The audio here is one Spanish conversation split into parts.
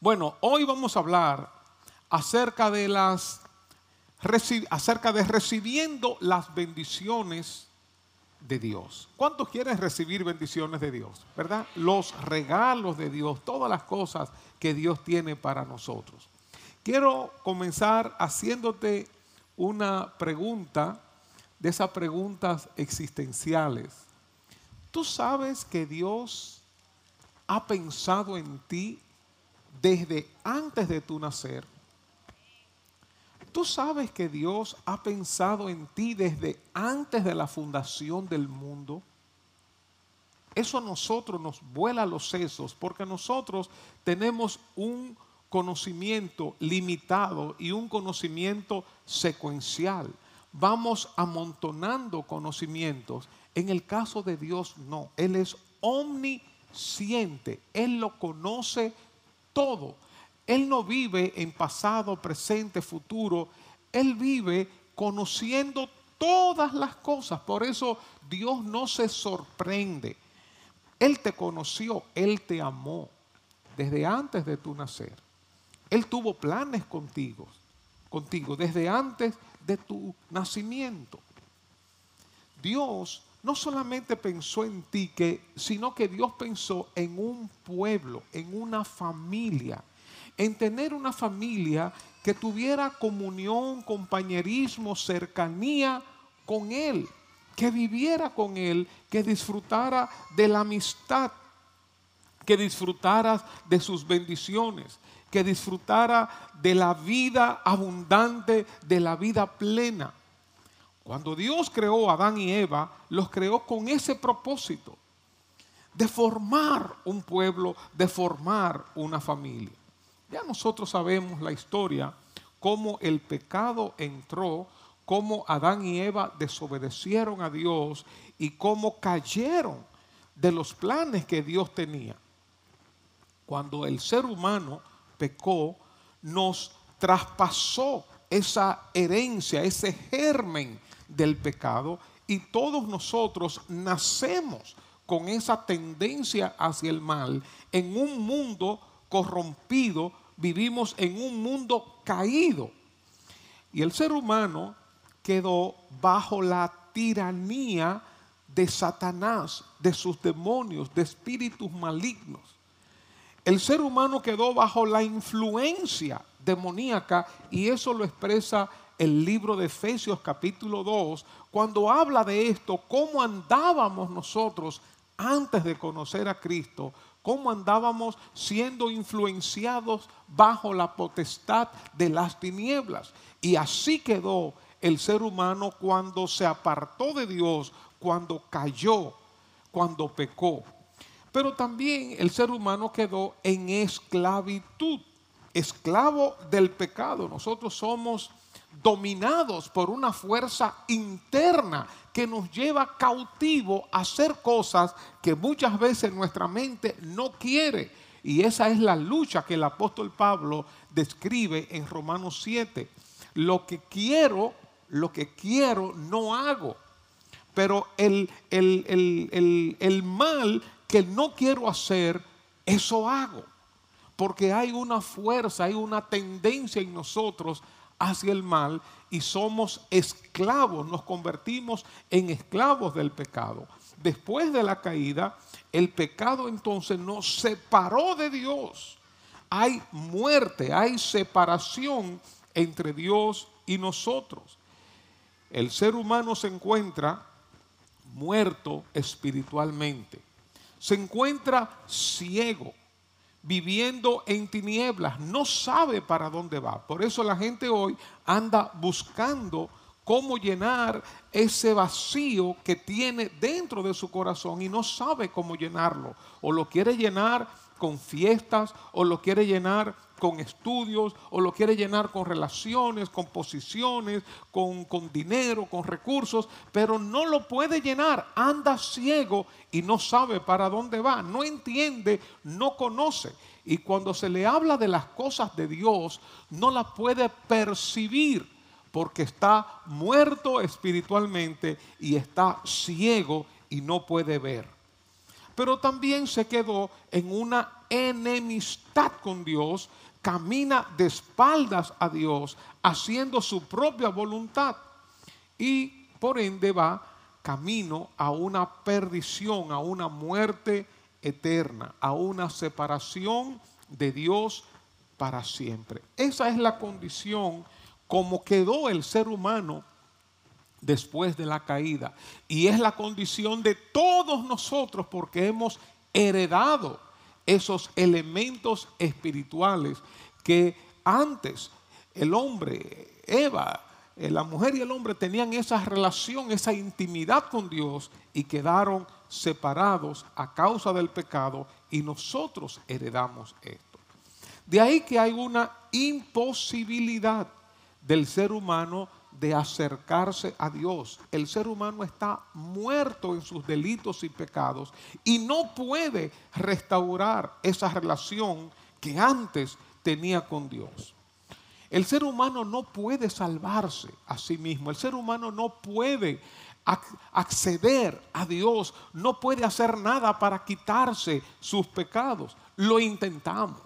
Bueno, hoy vamos a hablar acerca de las acerca de recibiendo las bendiciones de Dios. ¿Cuántos quieren recibir bendiciones de Dios? ¿Verdad? Los regalos de Dios, todas las cosas que Dios tiene para nosotros. Quiero comenzar haciéndote una pregunta de esas preguntas existenciales. ¿Tú sabes que Dios ha pensado en ti desde antes de tu nacer? Tú sabes que Dios ha pensado en ti desde antes de la fundación del mundo. Eso a nosotros nos vuela los sesos porque nosotros tenemos un conocimiento limitado y un conocimiento secuencial. Vamos amontonando conocimientos. En el caso de Dios no. Él es omnisciente. Él lo conoce todo. Él no vive en pasado, presente, futuro. Él vive conociendo todas las cosas. Por eso Dios no se sorprende. Él te conoció, Él te amó desde antes de tu nacer. Él tuvo planes contigo, contigo desde antes de tu nacimiento. Dios no solamente pensó en ti, que, sino que Dios pensó en un pueblo, en una familia en tener una familia que tuviera comunión, compañerismo, cercanía con Él, que viviera con Él, que disfrutara de la amistad, que disfrutara de sus bendiciones, que disfrutara de la vida abundante, de la vida plena. Cuando Dios creó a Adán y Eva, los creó con ese propósito, de formar un pueblo, de formar una familia. Ya nosotros sabemos la historia, cómo el pecado entró, cómo Adán y Eva desobedecieron a Dios y cómo cayeron de los planes que Dios tenía. Cuando el ser humano pecó, nos traspasó esa herencia, ese germen del pecado y todos nosotros nacemos con esa tendencia hacia el mal en un mundo corrompido, vivimos en un mundo caído. Y el ser humano quedó bajo la tiranía de Satanás, de sus demonios, de espíritus malignos. El ser humano quedó bajo la influencia demoníaca y eso lo expresa el libro de Efesios capítulo 2, cuando habla de esto, cómo andábamos nosotros antes de conocer a Cristo, cómo andábamos siendo influenciados bajo la potestad de las tinieblas. Y así quedó el ser humano cuando se apartó de Dios, cuando cayó, cuando pecó. Pero también el ser humano quedó en esclavitud, esclavo del pecado. Nosotros somos dominados por una fuerza interna que nos lleva cautivo a hacer cosas que muchas veces nuestra mente no quiere. Y esa es la lucha que el apóstol Pablo describe en Romanos 7. Lo que quiero, lo que quiero, no hago. Pero el, el, el mal que no quiero hacer, eso hago. Porque hay una fuerza, hay una tendencia en nosotros hacia el mal y somos esclavos, nos convertimos en esclavos del pecado. Después de la caída, el pecado entonces nos separó de Dios. Hay muerte, hay separación entre Dios y nosotros. El ser humano se encuentra muerto espiritualmente. Se encuentra ciego viviendo en tinieblas, no sabe para dónde va. Por eso la gente hoy anda buscando cómo llenar ese vacío que tiene dentro de su corazón y no sabe cómo llenarlo. O lo quiere llenar con fiestas, o lo quiere llenar con estudios, o lo quiere llenar con relaciones, con posiciones, con, con dinero, con recursos, pero no lo puede llenar. Anda ciego y no sabe para dónde va, no entiende, no conoce. Y cuando se le habla de las cosas de Dios, no las puede percibir porque está muerto espiritualmente y está ciego y no puede ver. Pero también se quedó en una enemistad con Dios, camina de espaldas a Dios, haciendo su propia voluntad y por ende va camino a una perdición, a una muerte eterna, a una separación de Dios para siempre. Esa es la condición como quedó el ser humano después de la caída. Y es la condición de todos nosotros porque hemos heredado esos elementos espirituales que antes el hombre, Eva, eh, la mujer y el hombre tenían esa relación, esa intimidad con Dios y quedaron separados a causa del pecado y nosotros heredamos esto. De ahí que hay una imposibilidad del ser humano de acercarse a Dios. El ser humano está muerto en sus delitos y pecados y no puede restaurar esa relación que antes tenía con Dios. El ser humano no puede salvarse a sí mismo. El ser humano no puede acceder a Dios. No puede hacer nada para quitarse sus pecados. Lo intentamos.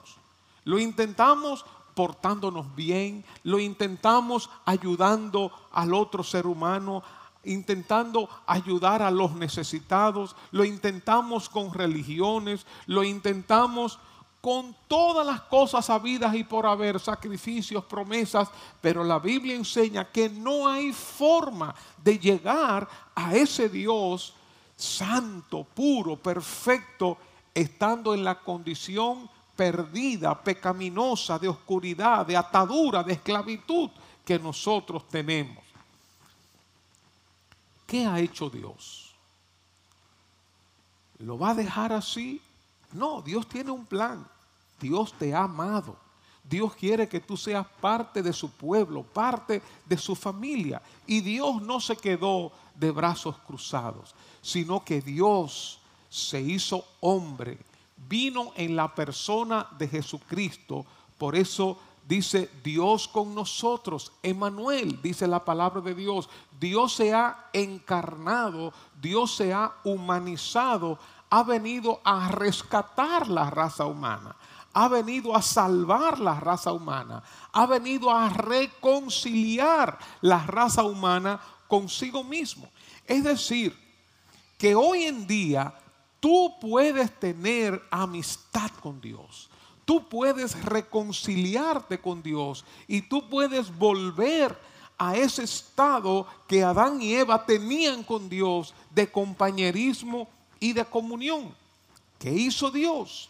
Lo intentamos portándonos bien, lo intentamos ayudando al otro ser humano, intentando ayudar a los necesitados, lo intentamos con religiones, lo intentamos con todas las cosas habidas y por haber, sacrificios, promesas, pero la Biblia enseña que no hay forma de llegar a ese Dios santo, puro, perfecto, estando en la condición perdida, pecaminosa, de oscuridad, de atadura, de esclavitud que nosotros tenemos. ¿Qué ha hecho Dios? ¿Lo va a dejar así? No, Dios tiene un plan. Dios te ha amado. Dios quiere que tú seas parte de su pueblo, parte de su familia. Y Dios no se quedó de brazos cruzados, sino que Dios se hizo hombre vino en la persona de Jesucristo. Por eso dice Dios con nosotros. Emanuel, dice la palabra de Dios. Dios se ha encarnado, Dios se ha humanizado, ha venido a rescatar la raza humana. Ha venido a salvar la raza humana. Ha venido a reconciliar la raza humana consigo mismo. Es decir, que hoy en día Tú puedes tener amistad con Dios. Tú puedes reconciliarte con Dios y tú puedes volver a ese estado que Adán y Eva tenían con Dios de compañerismo y de comunión. ¿Qué hizo Dios?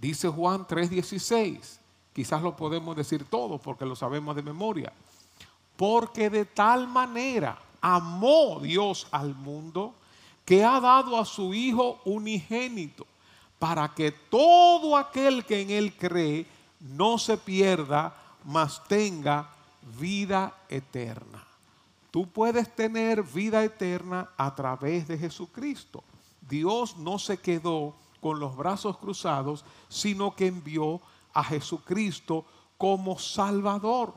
Dice Juan 3:16. Quizás lo podemos decir todo porque lo sabemos de memoria. Porque de tal manera amó Dios al mundo que ha dado a su Hijo unigénito, para que todo aquel que en Él cree no se pierda, mas tenga vida eterna. Tú puedes tener vida eterna a través de Jesucristo. Dios no se quedó con los brazos cruzados, sino que envió a Jesucristo como Salvador,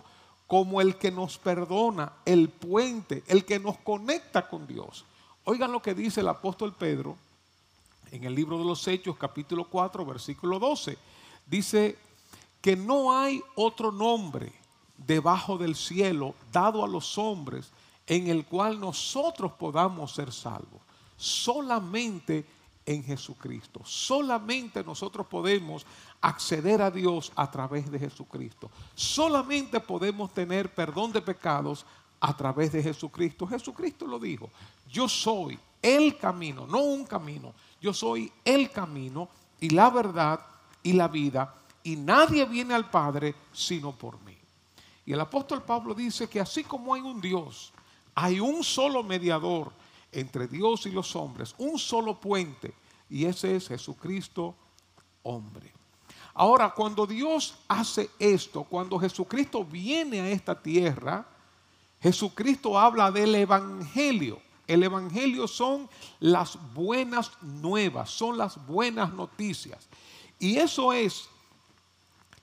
como el que nos perdona, el puente, el que nos conecta con Dios. Oigan lo que dice el apóstol Pedro en el libro de los Hechos, capítulo 4, versículo 12. Dice que no hay otro nombre debajo del cielo dado a los hombres en el cual nosotros podamos ser salvos. Solamente en Jesucristo. Solamente nosotros podemos acceder a Dios a través de Jesucristo. Solamente podemos tener perdón de pecados a través de Jesucristo. Jesucristo lo dijo, yo soy el camino, no un camino, yo soy el camino y la verdad y la vida y nadie viene al Padre sino por mí. Y el apóstol Pablo dice que así como hay un Dios, hay un solo mediador entre Dios y los hombres, un solo puente, y ese es Jesucristo hombre. Ahora, cuando Dios hace esto, cuando Jesucristo viene a esta tierra, Jesucristo habla del Evangelio. El Evangelio son las buenas nuevas, son las buenas noticias. Y eso es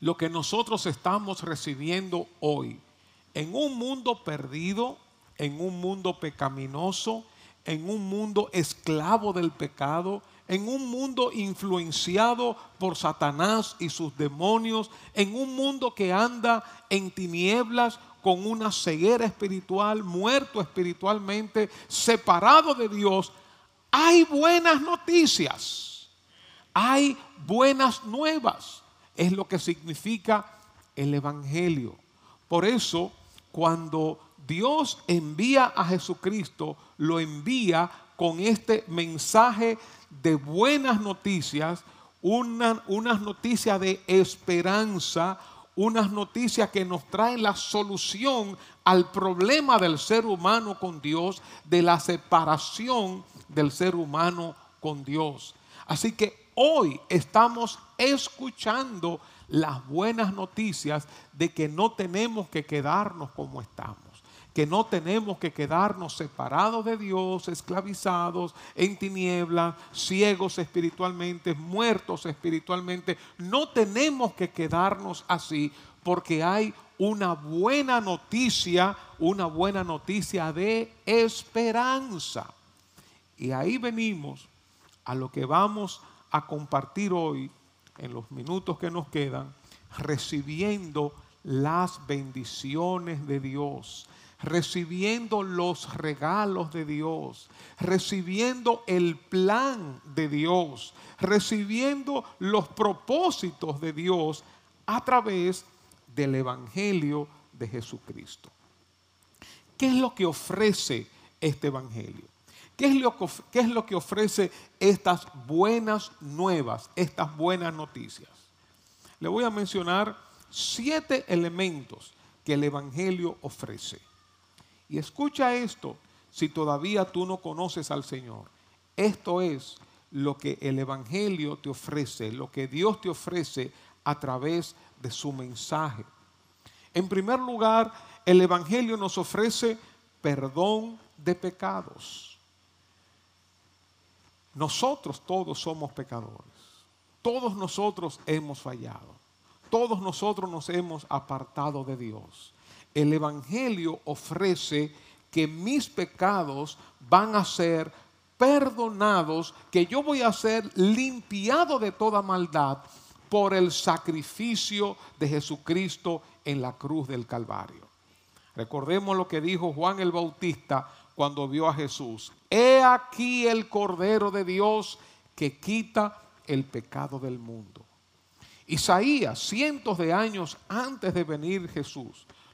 lo que nosotros estamos recibiendo hoy. En un mundo perdido, en un mundo pecaminoso, en un mundo esclavo del pecado, en un mundo influenciado por Satanás y sus demonios, en un mundo que anda en tinieblas con una ceguera espiritual, muerto espiritualmente, separado de Dios, hay buenas noticias, hay buenas nuevas. Es lo que significa el Evangelio. Por eso, cuando Dios envía a Jesucristo, lo envía con este mensaje de buenas noticias, una, unas noticias de esperanza, unas noticias que nos traen la solución al problema del ser humano con Dios, de la separación del ser humano con Dios. Así que hoy estamos escuchando las buenas noticias de que no tenemos que quedarnos como estamos que no tenemos que quedarnos separados de Dios, esclavizados en tinieblas, ciegos espiritualmente, muertos espiritualmente. No tenemos que quedarnos así porque hay una buena noticia, una buena noticia de esperanza. Y ahí venimos a lo que vamos a compartir hoy en los minutos que nos quedan, recibiendo las bendiciones de Dios recibiendo los regalos de Dios, recibiendo el plan de Dios, recibiendo los propósitos de Dios a través del Evangelio de Jesucristo. ¿Qué es lo que ofrece este Evangelio? ¿Qué es, lo que, ¿Qué es lo que ofrece estas buenas nuevas, estas buenas noticias? Le voy a mencionar siete elementos que el Evangelio ofrece. Y escucha esto si todavía tú no conoces al Señor. Esto es lo que el Evangelio te ofrece, lo que Dios te ofrece a través de su mensaje. En primer lugar, el Evangelio nos ofrece perdón de pecados. Nosotros todos somos pecadores. Todos nosotros hemos fallado. Todos nosotros nos hemos apartado de Dios el Evangelio ofrece que mis pecados van a ser perdonados, que yo voy a ser limpiado de toda maldad por el sacrificio de Jesucristo en la cruz del Calvario. Recordemos lo que dijo Juan el Bautista cuando vio a Jesús. He aquí el Cordero de Dios que quita el pecado del mundo. Isaías, cientos de años antes de venir Jesús,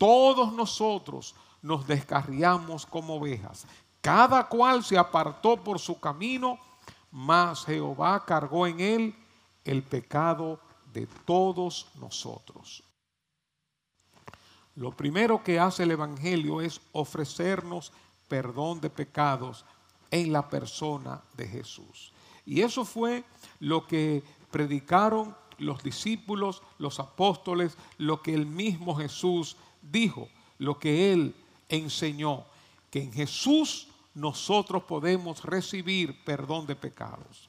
todos nosotros nos descarriamos como ovejas. Cada cual se apartó por su camino, mas Jehová cargó en él el pecado de todos nosotros. Lo primero que hace el Evangelio es ofrecernos perdón de pecados en la persona de Jesús. Y eso fue lo que predicaron los discípulos, los apóstoles, lo que el mismo Jesús dijo, lo que él enseñó, que en Jesús nosotros podemos recibir perdón de pecados.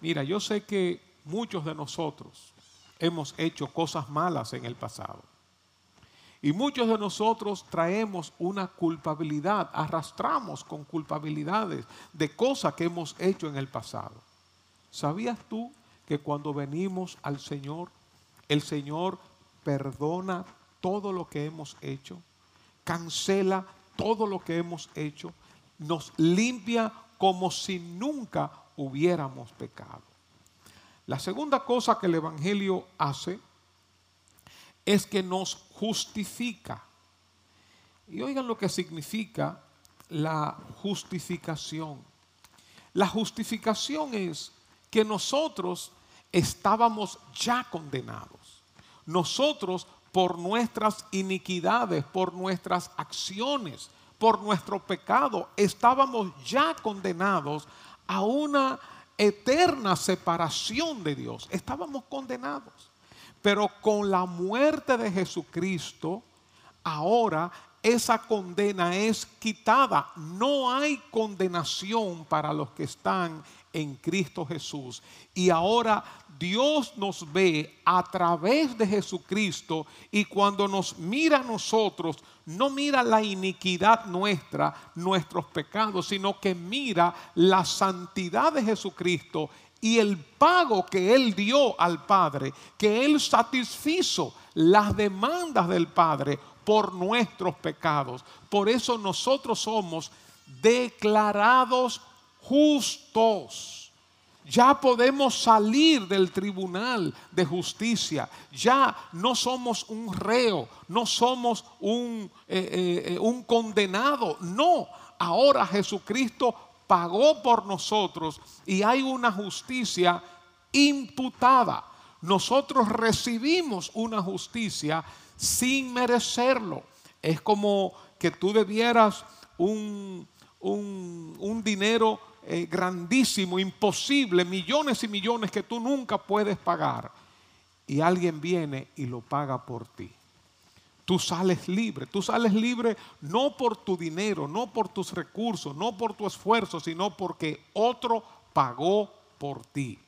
Mira, yo sé que muchos de nosotros hemos hecho cosas malas en el pasado. Y muchos de nosotros traemos una culpabilidad, arrastramos con culpabilidades de cosas que hemos hecho en el pasado. ¿Sabías tú que cuando venimos al Señor, el Señor perdona todo lo que hemos hecho, cancela todo lo que hemos hecho, nos limpia como si nunca hubiéramos pecado. La segunda cosa que el Evangelio hace es que nos justifica. Y oigan lo que significa la justificación. La justificación es que nosotros estábamos ya condenados. Nosotros por nuestras iniquidades, por nuestras acciones, por nuestro pecado, estábamos ya condenados a una eterna separación de Dios. Estábamos condenados. Pero con la muerte de Jesucristo, ahora esa condena es quitada. No hay condenación para los que están en Cristo Jesús. Y ahora Dios nos ve a través de Jesucristo y cuando nos mira a nosotros, no mira la iniquidad nuestra, nuestros pecados, sino que mira la santidad de Jesucristo y el pago que Él dio al Padre, que Él satisfizo las demandas del Padre por nuestros pecados. Por eso nosotros somos declarados justos. Ya podemos salir del tribunal de justicia. Ya no somos un reo, no somos un, eh, eh, un condenado. No, ahora Jesucristo pagó por nosotros y hay una justicia imputada. Nosotros recibimos una justicia sin merecerlo. Es como que tú debieras un, un, un dinero eh, grandísimo, imposible, millones y millones que tú nunca puedes pagar. Y alguien viene y lo paga por ti. Tú sales libre, tú sales libre no por tu dinero, no por tus recursos, no por tu esfuerzo, sino porque otro pagó por ti.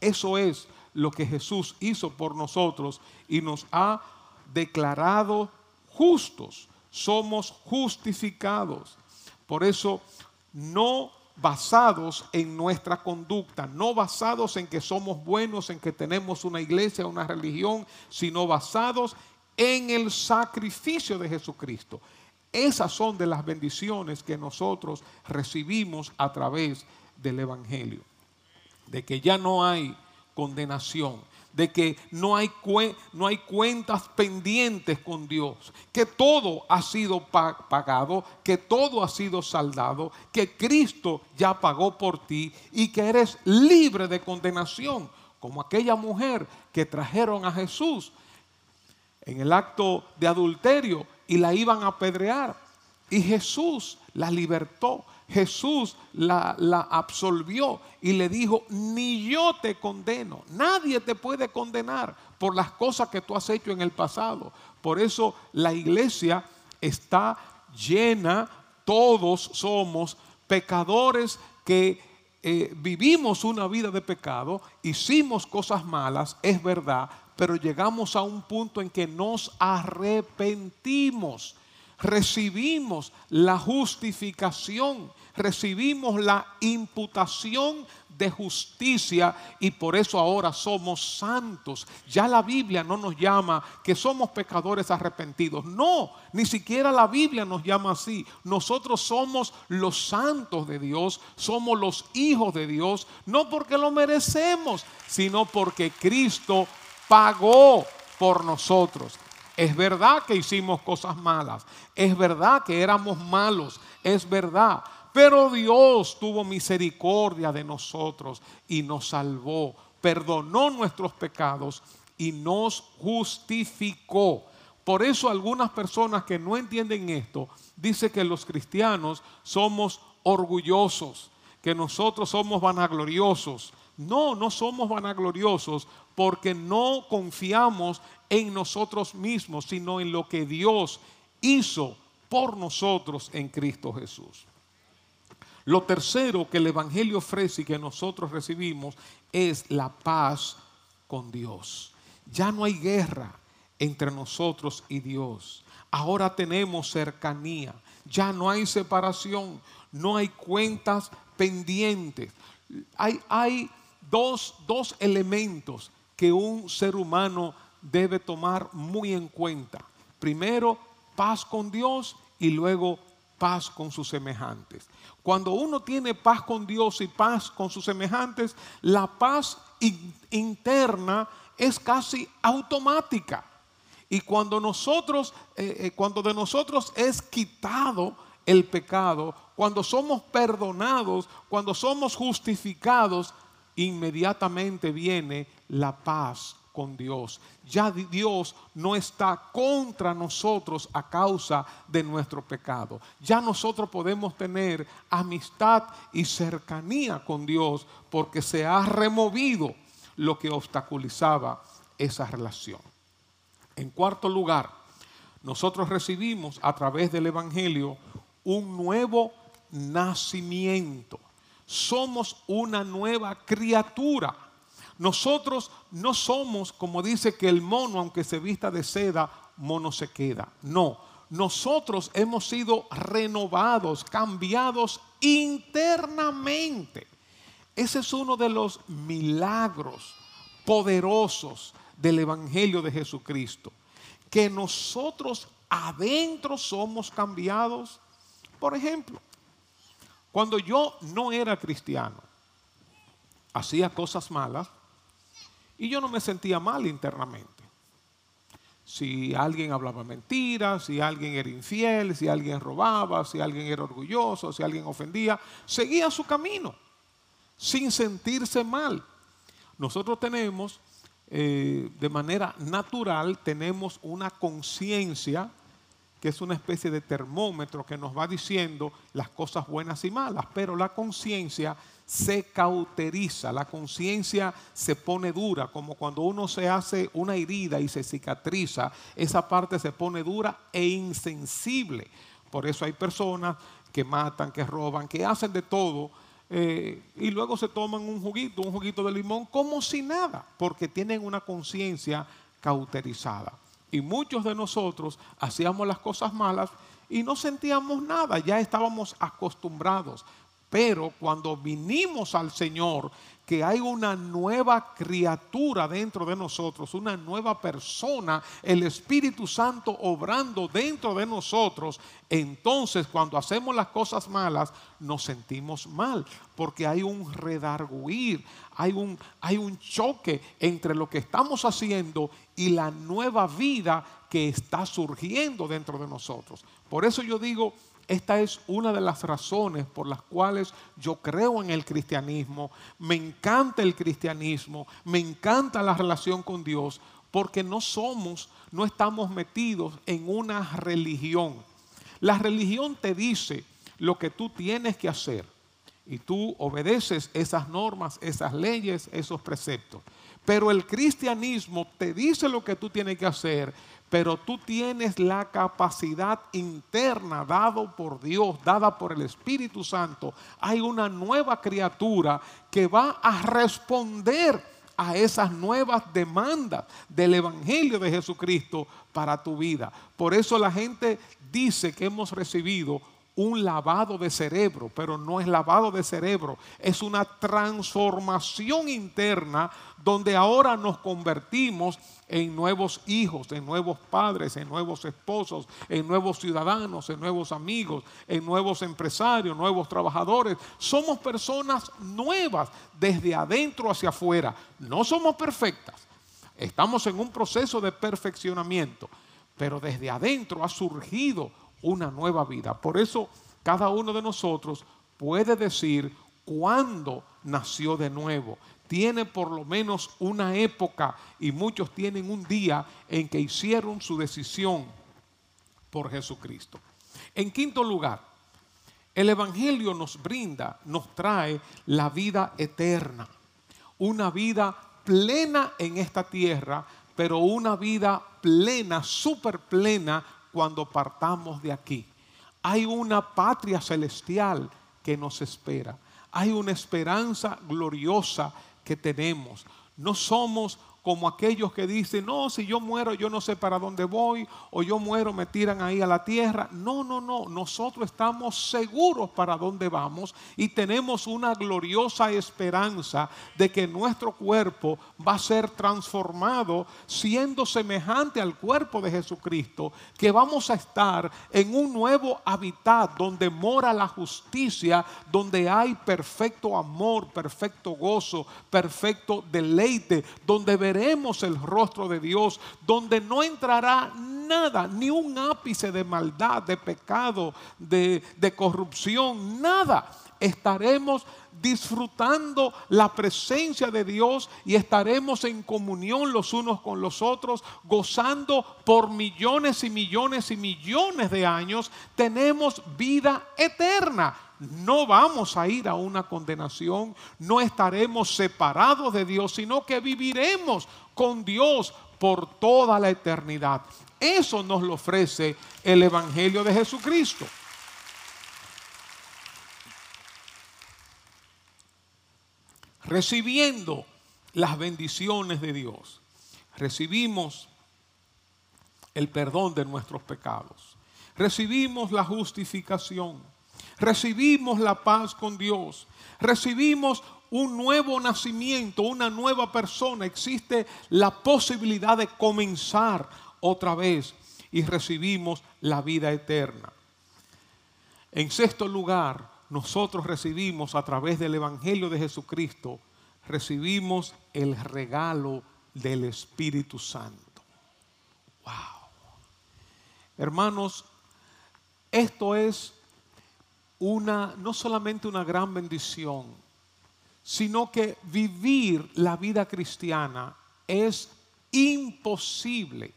Eso es lo que Jesús hizo por nosotros y nos ha declarado justos. Somos justificados. Por eso no basados en nuestra conducta, no basados en que somos buenos, en que tenemos una iglesia, una religión, sino basados en el sacrificio de Jesucristo. Esas son de las bendiciones que nosotros recibimos a través del Evangelio, de que ya no hay condenación, de que no hay, no hay cuentas pendientes con Dios, que todo ha sido pagado, que todo ha sido saldado, que Cristo ya pagó por ti y que eres libre de condenación, como aquella mujer que trajeron a Jesús en el acto de adulterio y la iban a apedrear. Y Jesús la libertó. Jesús la, la, absolvió y le dijo, ni yo te condeno, nadie te puede condenar por las cosas que tú has hecho en el pasado. Por eso la iglesia está llena, todos somos pecadores que eh, vivimos una vida de pecado, hicimos cosas malas, es verdad, pero llegamos a un punto en que nos arrepentimos recibimos la justificación, recibimos la imputación de justicia y por eso ahora somos santos. Ya la Biblia no nos llama que somos pecadores arrepentidos. No, ni siquiera la Biblia nos llama así. Nosotros somos los santos de Dios, somos los hijos de Dios, no porque lo merecemos, sino porque Cristo pagó por nosotros. Es verdad que hicimos cosas malas, es verdad que éramos malos, es verdad. Pero Dios tuvo misericordia de nosotros y nos salvó, perdonó nuestros pecados y nos justificó. Por eso algunas personas que no entienden esto dicen que los cristianos somos orgullosos, que nosotros somos vanagloriosos. No, no somos vanagloriosos porque no confiamos en nosotros mismos, sino en lo que Dios hizo por nosotros en Cristo Jesús. Lo tercero que el Evangelio ofrece y que nosotros recibimos es la paz con Dios. Ya no hay guerra entre nosotros y Dios. Ahora tenemos cercanía. Ya no hay separación. No hay cuentas pendientes. Hay, dos elementos que un ser humano debe tomar muy en cuenta. Primero, paz con Dios y luego paz con sus semejantes. Cuando uno tiene paz con Dios y paz con sus semejantes, la paz interna es casi automática. Y cuando nosotros, eh, eh, cuando de nosotros es quitado el pecado, cuando somos perdonados, cuando somos justificados, inmediatamente viene la paz con Dios. Ya Dios no está contra nosotros a causa de nuestro pecado. Ya nosotros podemos tener amistad y cercanía con Dios porque se ha removido lo que obstaculizaba esa relación. En cuarto lugar, nosotros recibimos a través del Evangelio un nuevo nacimiento. Somos una nueva criatura. Nosotros no somos, como dice que el mono, aunque se vista de seda, mono se queda. No, nosotros hemos sido renovados, cambiados internamente. Ese es uno de los milagros poderosos del Evangelio de Jesucristo. Que nosotros adentro somos cambiados. Por ejemplo, cuando yo no era cristiano, hacía cosas malas, y yo no me sentía mal internamente. Si alguien hablaba mentiras, si alguien era infiel, si alguien robaba, si alguien era orgulloso, si alguien ofendía, seguía su camino sin sentirse mal. Nosotros tenemos, eh, de manera natural, tenemos una conciencia que es una especie de termómetro que nos va diciendo las cosas buenas y malas, pero la conciencia se cauteriza, la conciencia se pone dura, como cuando uno se hace una herida y se cicatriza, esa parte se pone dura e insensible. Por eso hay personas que matan, que roban, que hacen de todo eh, y luego se toman un juguito, un juguito de limón como si nada, porque tienen una conciencia cauterizada. Y muchos de nosotros hacíamos las cosas malas y no sentíamos nada, ya estábamos acostumbrados. Pero cuando vinimos al Señor, que hay una nueva criatura dentro de nosotros, una nueva persona, el Espíritu Santo obrando dentro de nosotros, entonces cuando hacemos las cosas malas nos sentimos mal, porque hay un redarguir, hay un, hay un choque entre lo que estamos haciendo y la nueva vida que está surgiendo dentro de nosotros. Por eso yo digo, esta es una de las razones por las cuales yo creo en el cristianismo, me encanta el cristianismo, me encanta la relación con Dios, porque no somos, no estamos metidos en una religión. La religión te dice lo que tú tienes que hacer y tú obedeces esas normas, esas leyes, esos preceptos. Pero el cristianismo te dice lo que tú tienes que hacer, pero tú tienes la capacidad interna dado por Dios, dada por el Espíritu Santo. Hay una nueva criatura que va a responder a esas nuevas demandas del Evangelio de Jesucristo para tu vida. Por eso la gente dice que hemos recibido un lavado de cerebro, pero no es lavado de cerebro, es una transformación interna donde ahora nos convertimos en nuevos hijos, en nuevos padres, en nuevos esposos, en nuevos ciudadanos, en nuevos amigos, en nuevos empresarios, nuevos trabajadores. Somos personas nuevas desde adentro hacia afuera. No somos perfectas. Estamos en un proceso de perfeccionamiento, pero desde adentro ha surgido una nueva vida. Por eso cada uno de nosotros puede decir cuándo nació de nuevo. Tiene por lo menos una época y muchos tienen un día en que hicieron su decisión por Jesucristo. En quinto lugar, el Evangelio nos brinda, nos trae la vida eterna, una vida plena en esta tierra, pero una vida plena, súper plena cuando partamos de aquí. Hay una patria celestial que nos espera. Hay una esperanza gloriosa que tenemos. No somos como aquellos que dicen, no, si yo muero yo no sé para dónde voy, o yo muero me tiran ahí a la tierra. No, no, no, nosotros estamos seguros para dónde vamos y tenemos una gloriosa esperanza de que nuestro cuerpo va a ser transformado siendo semejante al cuerpo de Jesucristo, que vamos a estar en un nuevo hábitat donde mora la justicia, donde hay perfecto amor, perfecto gozo, perfecto deleite, donde veremos veremos el rostro de Dios, donde no entrará nada, ni un ápice de maldad, de pecado, de, de corrupción, nada. estaremos disfrutando la presencia de Dios y estaremos en comunión los unos con los otros, gozando por millones y millones y millones de años, tenemos vida eterna. No vamos a ir a una condenación, no estaremos separados de Dios, sino que viviremos con Dios por toda la eternidad. Eso nos lo ofrece el Evangelio de Jesucristo. recibiendo las bendiciones de Dios. Recibimos el perdón de nuestros pecados. Recibimos la justificación. Recibimos la paz con Dios. Recibimos un nuevo nacimiento, una nueva persona. Existe la posibilidad de comenzar otra vez y recibimos la vida eterna. En sexto lugar, nosotros recibimos a través del Evangelio de Jesucristo, recibimos el regalo del Espíritu Santo. Wow. Hermanos, esto es una no solamente una gran bendición, sino que vivir la vida cristiana es imposible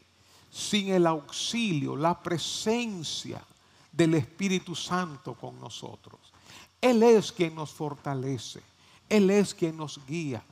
sin el auxilio, la presencia del Espíritu Santo con nosotros. Él es quien nos fortalece. Él es quien nos guía.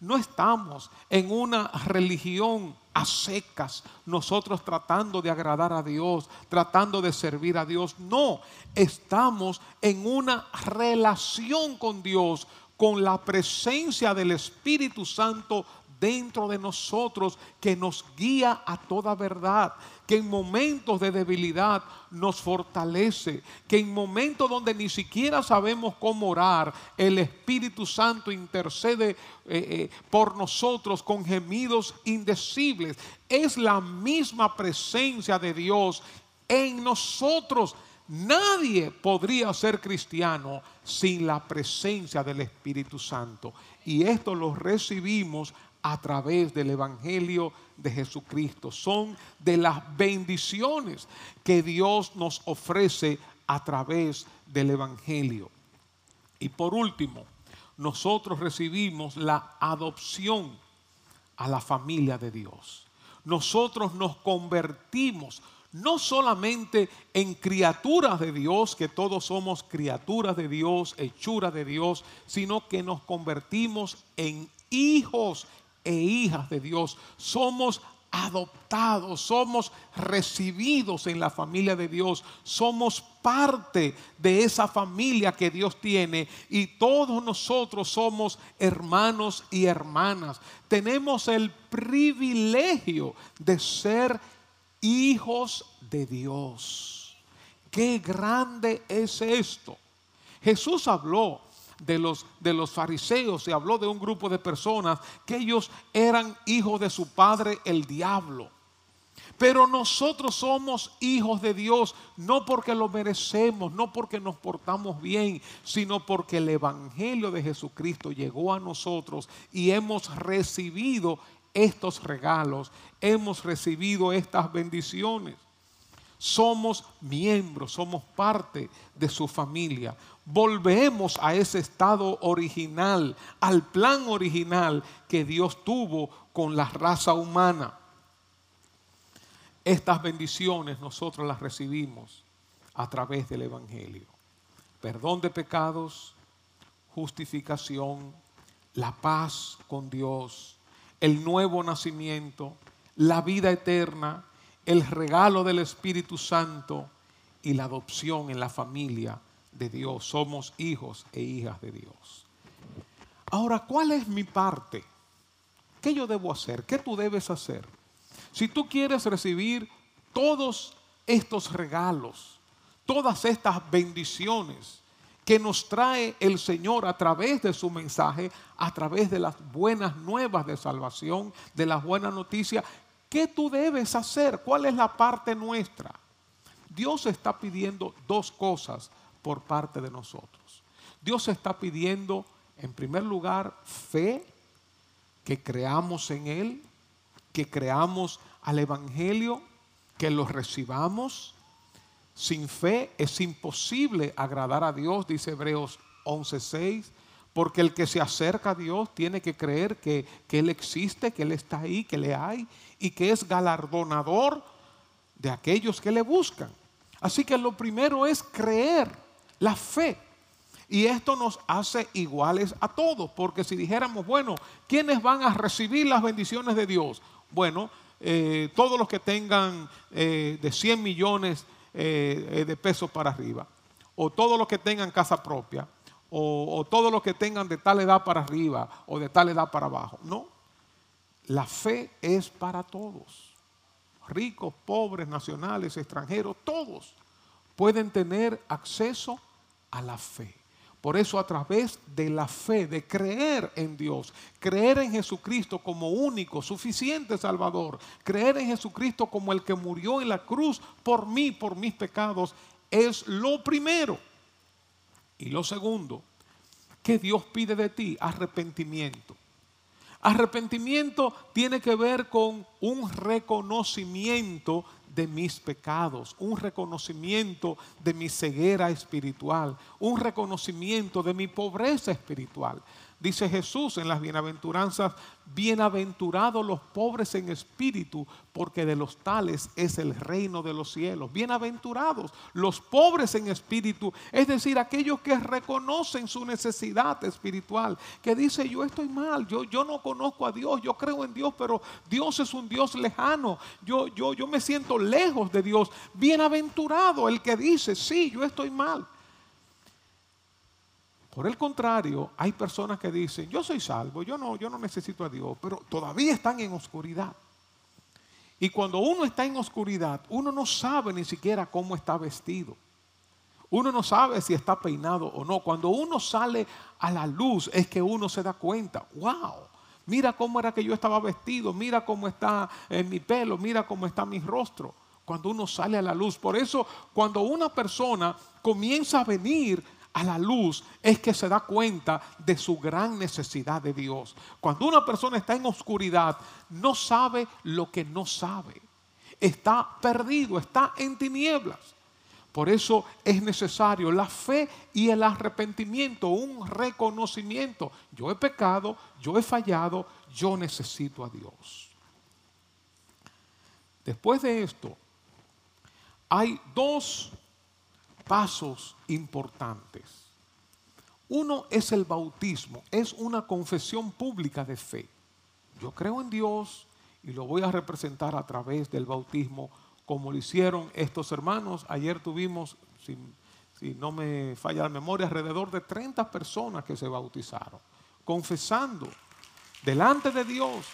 No estamos en una religión a secas, nosotros tratando de agradar a Dios, tratando de servir a Dios. No, estamos en una relación con Dios, con la presencia del Espíritu Santo dentro de nosotros que nos guía a toda verdad, que en momentos de debilidad nos fortalece, que en momentos donde ni siquiera sabemos cómo orar, el Espíritu Santo intercede eh, eh, por nosotros con gemidos indecibles. Es la misma presencia de Dios en nosotros. Nadie podría ser cristiano sin la presencia del Espíritu Santo. Y esto lo recibimos a través del Evangelio de Jesucristo. Son de las bendiciones que Dios nos ofrece a través del Evangelio. Y por último, nosotros recibimos la adopción a la familia de Dios. Nosotros nos convertimos no solamente en criaturas de Dios, que todos somos criaturas de Dios, hechuras de Dios, sino que nos convertimos en hijos e hijas de Dios. Somos adoptados, somos recibidos en la familia de Dios, somos parte de esa familia que Dios tiene y todos nosotros somos hermanos y hermanas. Tenemos el privilegio de ser hijos de Dios. Qué grande es esto. Jesús habló de los, de los fariseos, se habló de un grupo de personas que ellos eran hijos de su padre el diablo. Pero nosotros somos hijos de Dios, no porque lo merecemos, no porque nos portamos bien, sino porque el Evangelio de Jesucristo llegó a nosotros y hemos recibido estos regalos, hemos recibido estas bendiciones. Somos miembros, somos parte de su familia volvemos a ese estado original, al plan original que Dios tuvo con la raza humana. Estas bendiciones nosotros las recibimos a través del Evangelio. Perdón de pecados, justificación, la paz con Dios, el nuevo nacimiento, la vida eterna, el regalo del Espíritu Santo y la adopción en la familia de Dios, somos hijos e hijas de Dios. Ahora, ¿cuál es mi parte? ¿Qué yo debo hacer? ¿Qué tú debes hacer? Si tú quieres recibir todos estos regalos, todas estas bendiciones que nos trae el Señor a través de su mensaje, a través de las buenas nuevas de salvación, de las buenas noticias, ¿qué tú debes hacer? ¿Cuál es la parte nuestra? Dios está pidiendo dos cosas por parte de nosotros. Dios está pidiendo, en primer lugar, fe, que creamos en Él, que creamos al Evangelio, que lo recibamos. Sin fe es imposible agradar a Dios, dice Hebreos 11.6, porque el que se acerca a Dios tiene que creer que, Él existe, que Él está ahí, que le hay y que es galardonador de aquellos que le buscan. Así que lo primero es creer, la fe. Y esto nos hace iguales a todos, porque si dijéramos, bueno, ¿quiénes van a recibir las bendiciones de Dios? Bueno, eh, todos los que tengan eh, de 100 millones eh, de pesos para arriba, o todos los que tengan casa propia, o, todos los que tengan de tal edad para arriba, o de tal edad para abajo. No, la fe es para todos. Ricos, pobres, nacionales, extranjeros, todos pueden tener acceso a la fe. Por eso a través de la fe, de creer en Dios, creer en Jesucristo como único, suficiente Salvador, creer en Jesucristo como el que murió en la cruz por mí, por mis pecados, es lo primero. Y lo segundo, que Dios pide de ti arrepentimiento. Arrepentimiento tiene que ver con un reconocimiento de mis pecados, un reconocimiento de mi ceguera espiritual, un reconocimiento de mi pobreza espiritual. Dice Jesús en las bienaventuranzas, bienaventurados los pobres en espíritu, porque de los tales es el reino de los cielos. Bienaventurados los pobres en espíritu, es decir, aquellos que reconocen su necesidad espiritual, que dice, yo estoy mal, yo, yo no conozco a Dios, yo creo en Dios, pero Dios es un Dios lejano, yo, yo, yo me siento lejos de Dios. Bienaventurado el que dice, sí, yo estoy mal. Por el contrario, hay personas que dicen, yo soy salvo, yo no, yo no necesito a Dios, pero todavía están en oscuridad. Y cuando uno está en oscuridad, uno no sabe ni siquiera cómo está vestido. Uno no sabe si está peinado o no. Cuando uno sale a la luz es que uno se da cuenta, wow, mira cómo era que yo estaba vestido, mira cómo está en mi pelo, mira cómo está mi rostro. Cuando uno sale a la luz. Por eso, cuando una persona comienza a venir a la luz es que se da cuenta de su gran necesidad de Dios. Cuando una persona está en oscuridad, no sabe lo que no sabe. Está perdido, está en tinieblas. Por eso es necesario la fe y el arrepentimiento, un reconocimiento. Yo he pecado, yo he fallado, yo necesito a Dios. Después de esto, hay dos pasos importantes. Uno es el bautismo, es una confesión pública de fe. Yo creo en Dios y lo voy a representar a través del bautismo como lo hicieron estos hermanos. Ayer tuvimos, si, no me falla la memoria, alrededor de 30 personas que se bautizaron, confesando delante de Dios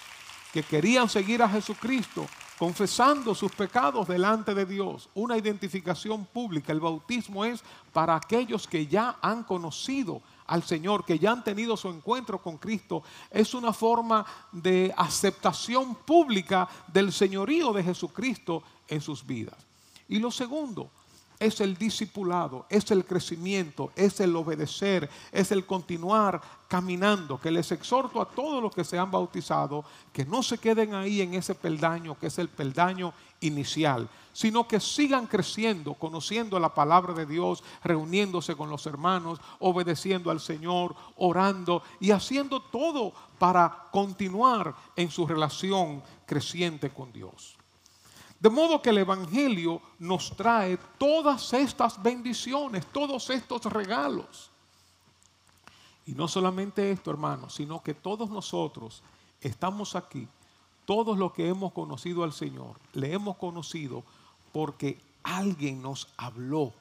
que querían seguir a Jesucristo confesando sus pecados delante de Dios, una identificación pública. El bautismo es para aquellos que ya han conocido al Señor, que ya han tenido su encuentro con Cristo. Es una forma de aceptación pública del señorío de Jesucristo en sus vidas. Y lo segundo, es el discipulado, es el crecimiento, es el obedecer, es el continuar caminando, que les exhorto a todos los que se han bautizado que no se queden ahí en ese peldaño que es el peldaño inicial, sino que sigan creciendo, conociendo la palabra de Dios, reuniéndose con los hermanos, obedeciendo al Señor, orando y haciendo todo para continuar en su relación creciente con Dios. De modo que el Evangelio nos trae todas estas bendiciones, todos estos regalos. Y no solamente esto, hermanos, sino que todos nosotros estamos aquí, todos los que hemos conocido al Señor, le hemos conocido porque alguien nos habló,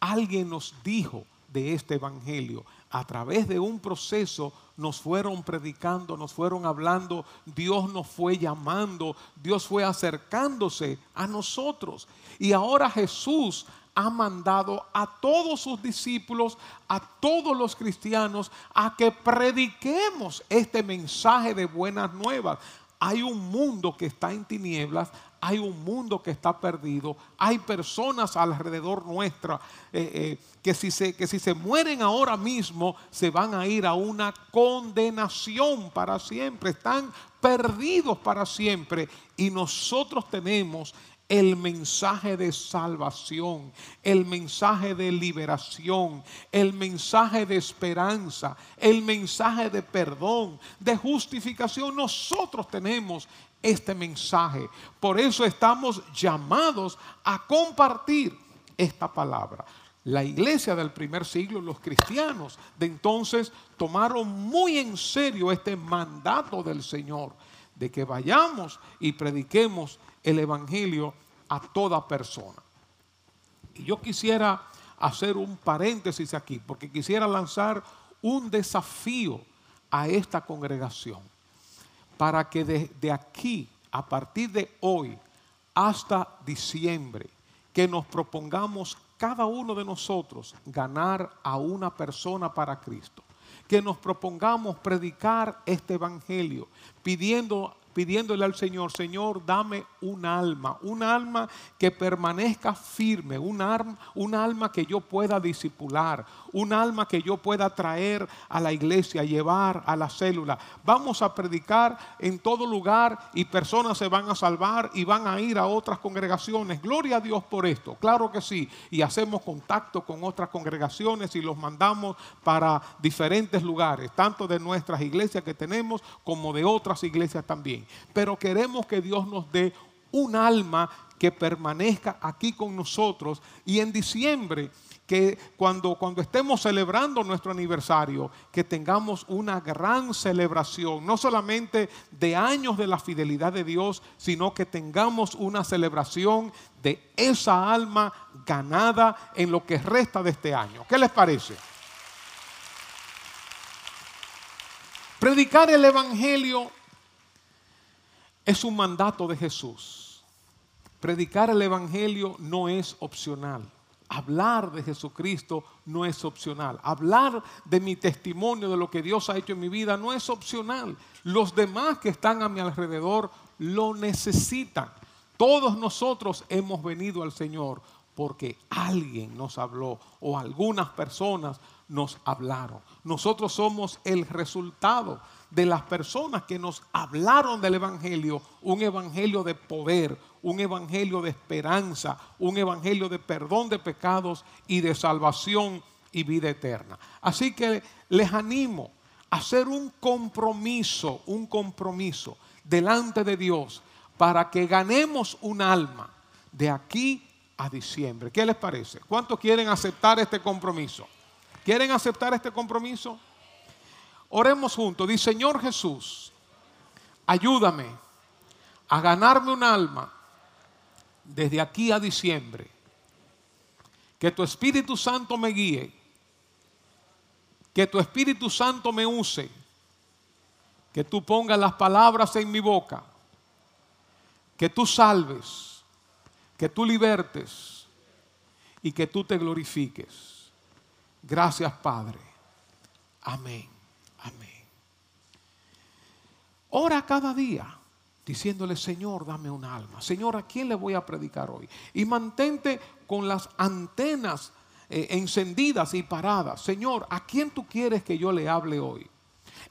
alguien nos dijo de este Evangelio, a través de un proceso nos fueron predicando, nos fueron hablando, Dios nos fue llamando, Dios fue acercándose a nosotros. Y ahora Jesús ha mandado a todos sus discípulos, a todos los cristianos, a que prediquemos este mensaje de buenas nuevas. Hay un mundo que está en tinieblas, hay un mundo que está perdido, hay personas alrededor nuestra eh, eh, que, si se, que si se mueren ahora mismo se van a ir a una condenación para siempre, están perdidos para siempre. Y nosotros tenemos el mensaje de salvación, el mensaje de liberación, el mensaje de esperanza, el mensaje de perdón, de justificación. Nosotros tenemos este mensaje. Por eso estamos llamados a compartir esta palabra. La iglesia del primer siglo, los cristianos de entonces tomaron muy en serio este mandato del Señor de que vayamos y prediquemos el Evangelio a toda persona. Y yo quisiera hacer un paréntesis aquí, porque quisiera lanzar un desafío a esta congregación, para que desde aquí, a partir de hoy hasta diciembre, que nos propongamos cada uno de nosotros ganar a una persona para Cristo. Que nos propongamos predicar este Evangelio, pidiendo pidiéndole al Señor, Señor, dame un alma, un alma que permanezca firme, un alma, un alma que yo pueda disipular, un alma que yo pueda traer a la iglesia, llevar a la célula. Vamos a predicar en todo lugar y personas se van a salvar y van a ir a otras congregaciones. Gloria a Dios por esto, claro que sí. Y hacemos contacto con otras congregaciones y los mandamos para diferentes lugares, tanto de nuestras iglesias que tenemos como de otras iglesias también pero queremos que Dios nos dé un alma que permanezca aquí con nosotros y en diciembre que cuando, cuando estemos celebrando nuestro aniversario, que tengamos una gran celebración, no solamente de años de la fidelidad de Dios, sino que tengamos una celebración de esa alma ganada en lo que resta de este año. ¿Qué les parece? Predicar el Evangelio es un mandato de Jesús. Predicar el Evangelio no es opcional. Hablar de Jesucristo no es opcional. Hablar de mi testimonio, de lo que Dios ha hecho en mi vida, no es opcional. Los demás que están a mi alrededor lo necesitan. Todos nosotros hemos venido al Señor porque alguien nos habló o algunas personas nos hablaron. Nosotros somos el resultado de las personas que nos hablaron del Evangelio, un Evangelio de poder, un Evangelio de esperanza, un Evangelio de perdón de pecados y de salvación y vida eterna. Así que les animo a hacer un compromiso, un compromiso delante de Dios para que ganemos un alma de aquí a diciembre. ¿Qué les parece? ¿Cuántos quieren aceptar este compromiso? ¿Quieren aceptar este compromiso? Oremos juntos. Dice, Señor Jesús, ayúdame a ganarme un alma desde aquí a diciembre. Que tu Espíritu Santo me guíe. Que tu Espíritu Santo me use. Que tú pongas las palabras en mi boca. Que tú salves. Que tú libertes. Y que tú te glorifiques. Gracias Padre. Amén. Amén. Ora cada día diciéndole, Señor, dame un alma. Señor, ¿a quién le voy a predicar hoy? Y mantente con las antenas eh, encendidas y paradas. Señor, ¿a quién tú quieres que yo le hable hoy?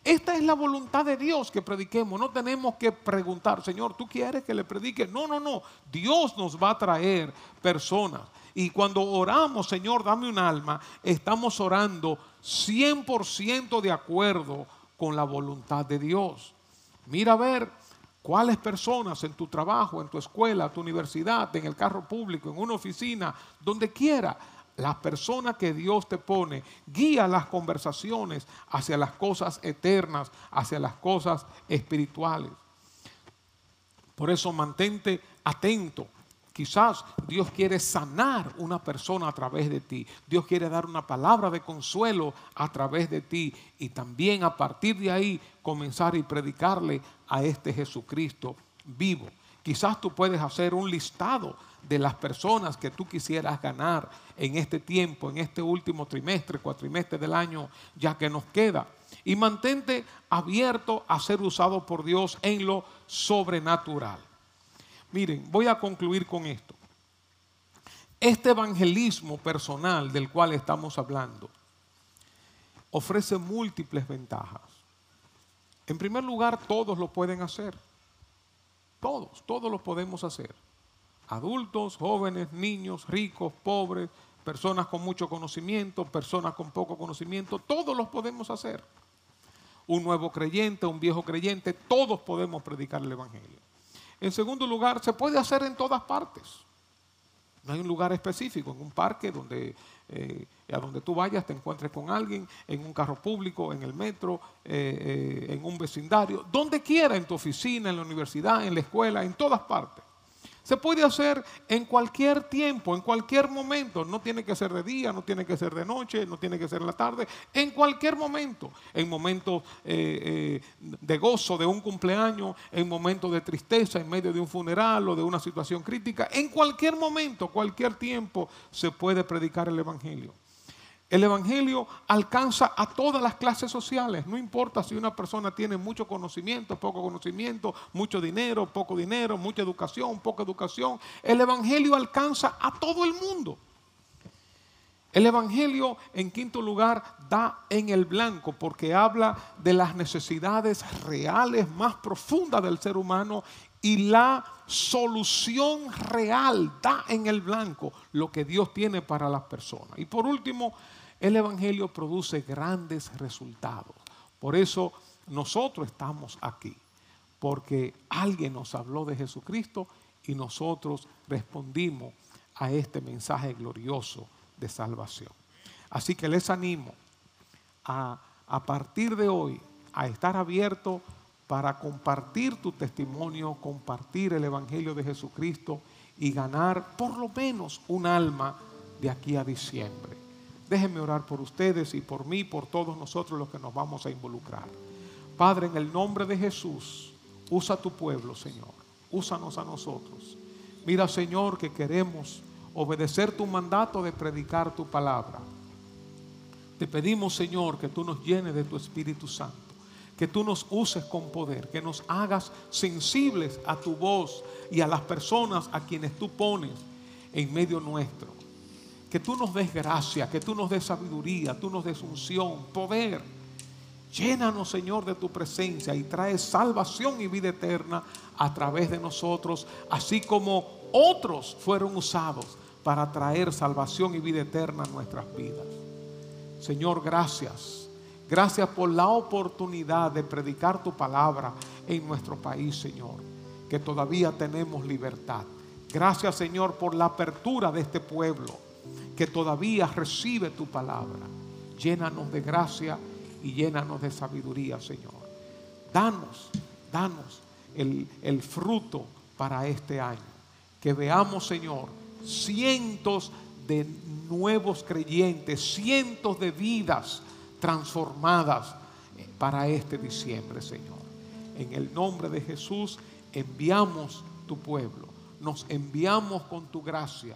Esta es la voluntad de Dios que prediquemos. No tenemos que preguntar, Señor, ¿tú quieres que le predique? No, no, no. Dios nos va a traer personas. Y cuando oramos, Señor, dame un alma, estamos orando 100% de acuerdo con la voluntad de Dios. Mira a ver cuáles personas en tu trabajo, en tu escuela, tu universidad, en el carro público, en una oficina, donde quiera, las personas que Dios te pone, guía las conversaciones hacia las cosas eternas, hacia las cosas espirituales. Por eso mantente atento Quizás Dios quiere sanar una persona a través de ti. Dios quiere dar una palabra de consuelo a través de ti. Y también a partir de ahí comenzar y predicarle a este Jesucristo vivo. Quizás tú puedes hacer un listado de las personas que tú quisieras ganar en este tiempo, en este último trimestre, cuatrimestre del año, ya que nos queda. Y mantente abierto a ser usado por Dios en lo sobrenatural. Miren, voy a concluir con esto. Este evangelismo personal del cual estamos hablando ofrece múltiples ventajas. En primer lugar, todos lo pueden hacer. Todos, todos lo podemos hacer. Adultos, jóvenes, niños, ricos, pobres, personas con mucho conocimiento, personas con poco conocimiento, todos los podemos hacer. Un nuevo creyente, un viejo creyente, todos podemos predicar el Evangelio. En segundo lugar, se puede hacer en todas partes. No hay un lugar específico, en un parque donde eh, a donde tú vayas te encuentres con alguien, en un carro público, en el metro, eh, eh, en un vecindario, donde quiera, en tu oficina, en la universidad, en la escuela, en todas partes. Se puede hacer en cualquier tiempo, en cualquier momento. No tiene que ser de día, no tiene que ser de noche, no tiene que ser en la tarde. En cualquier momento. En momentos eh, eh, de gozo, de un cumpleaños, en momentos de tristeza, en medio de un funeral o de una situación crítica. En cualquier momento, cualquier tiempo, se puede predicar el Evangelio. El Evangelio alcanza a todas las clases sociales, no importa si una persona tiene mucho conocimiento, poco conocimiento, mucho dinero, poco dinero, mucha educación, poca educación. El Evangelio alcanza a todo el mundo. El Evangelio, en quinto lugar, da en el blanco porque habla de las necesidades reales más profundas del ser humano y la solución real da en el blanco lo que Dios tiene para las personas. Y por último, el Evangelio produce grandes resultados. Por eso nosotros estamos aquí, porque alguien nos habló de Jesucristo y nosotros respondimos a este mensaje glorioso de salvación. Así que les animo a, a partir de hoy a estar abierto para compartir tu testimonio, compartir el Evangelio de Jesucristo y ganar por lo menos un alma de aquí a diciembre. Déjenme orar por ustedes y por mí, por todos nosotros los que nos vamos a involucrar. Padre, en el nombre de Jesús, usa tu pueblo, Señor. Úsanos a nosotros. Mira, Señor, que queremos obedecer tu mandato de predicar tu palabra. Te pedimos, Señor, que tú nos llenes de tu Espíritu Santo, que tú nos uses con poder, que nos hagas sensibles a tu voz y a las personas a quienes tú pones en medio nuestro que tú nos des gracia, que tú nos des sabiduría, tú nos des unción, poder. Llénanos, Señor, de tu presencia y trae salvación y vida eterna a través de nosotros, así como otros fueron usados para traer salvación y vida eterna a nuestras vidas. Señor, gracias. Gracias por la oportunidad de predicar tu palabra en nuestro país, Señor, que todavía tenemos libertad. Gracias, Señor, por la apertura de este pueblo que todavía recibe tu palabra. Llénanos de gracia y llénanos de sabiduría, Señor. Danos, danos el, el fruto para este año. Que veamos, Señor, cientos de nuevos creyentes, cientos de vidas transformadas para este diciembre, Señor. En el nombre de Jesús enviamos tu pueblo, nos enviamos con tu gracia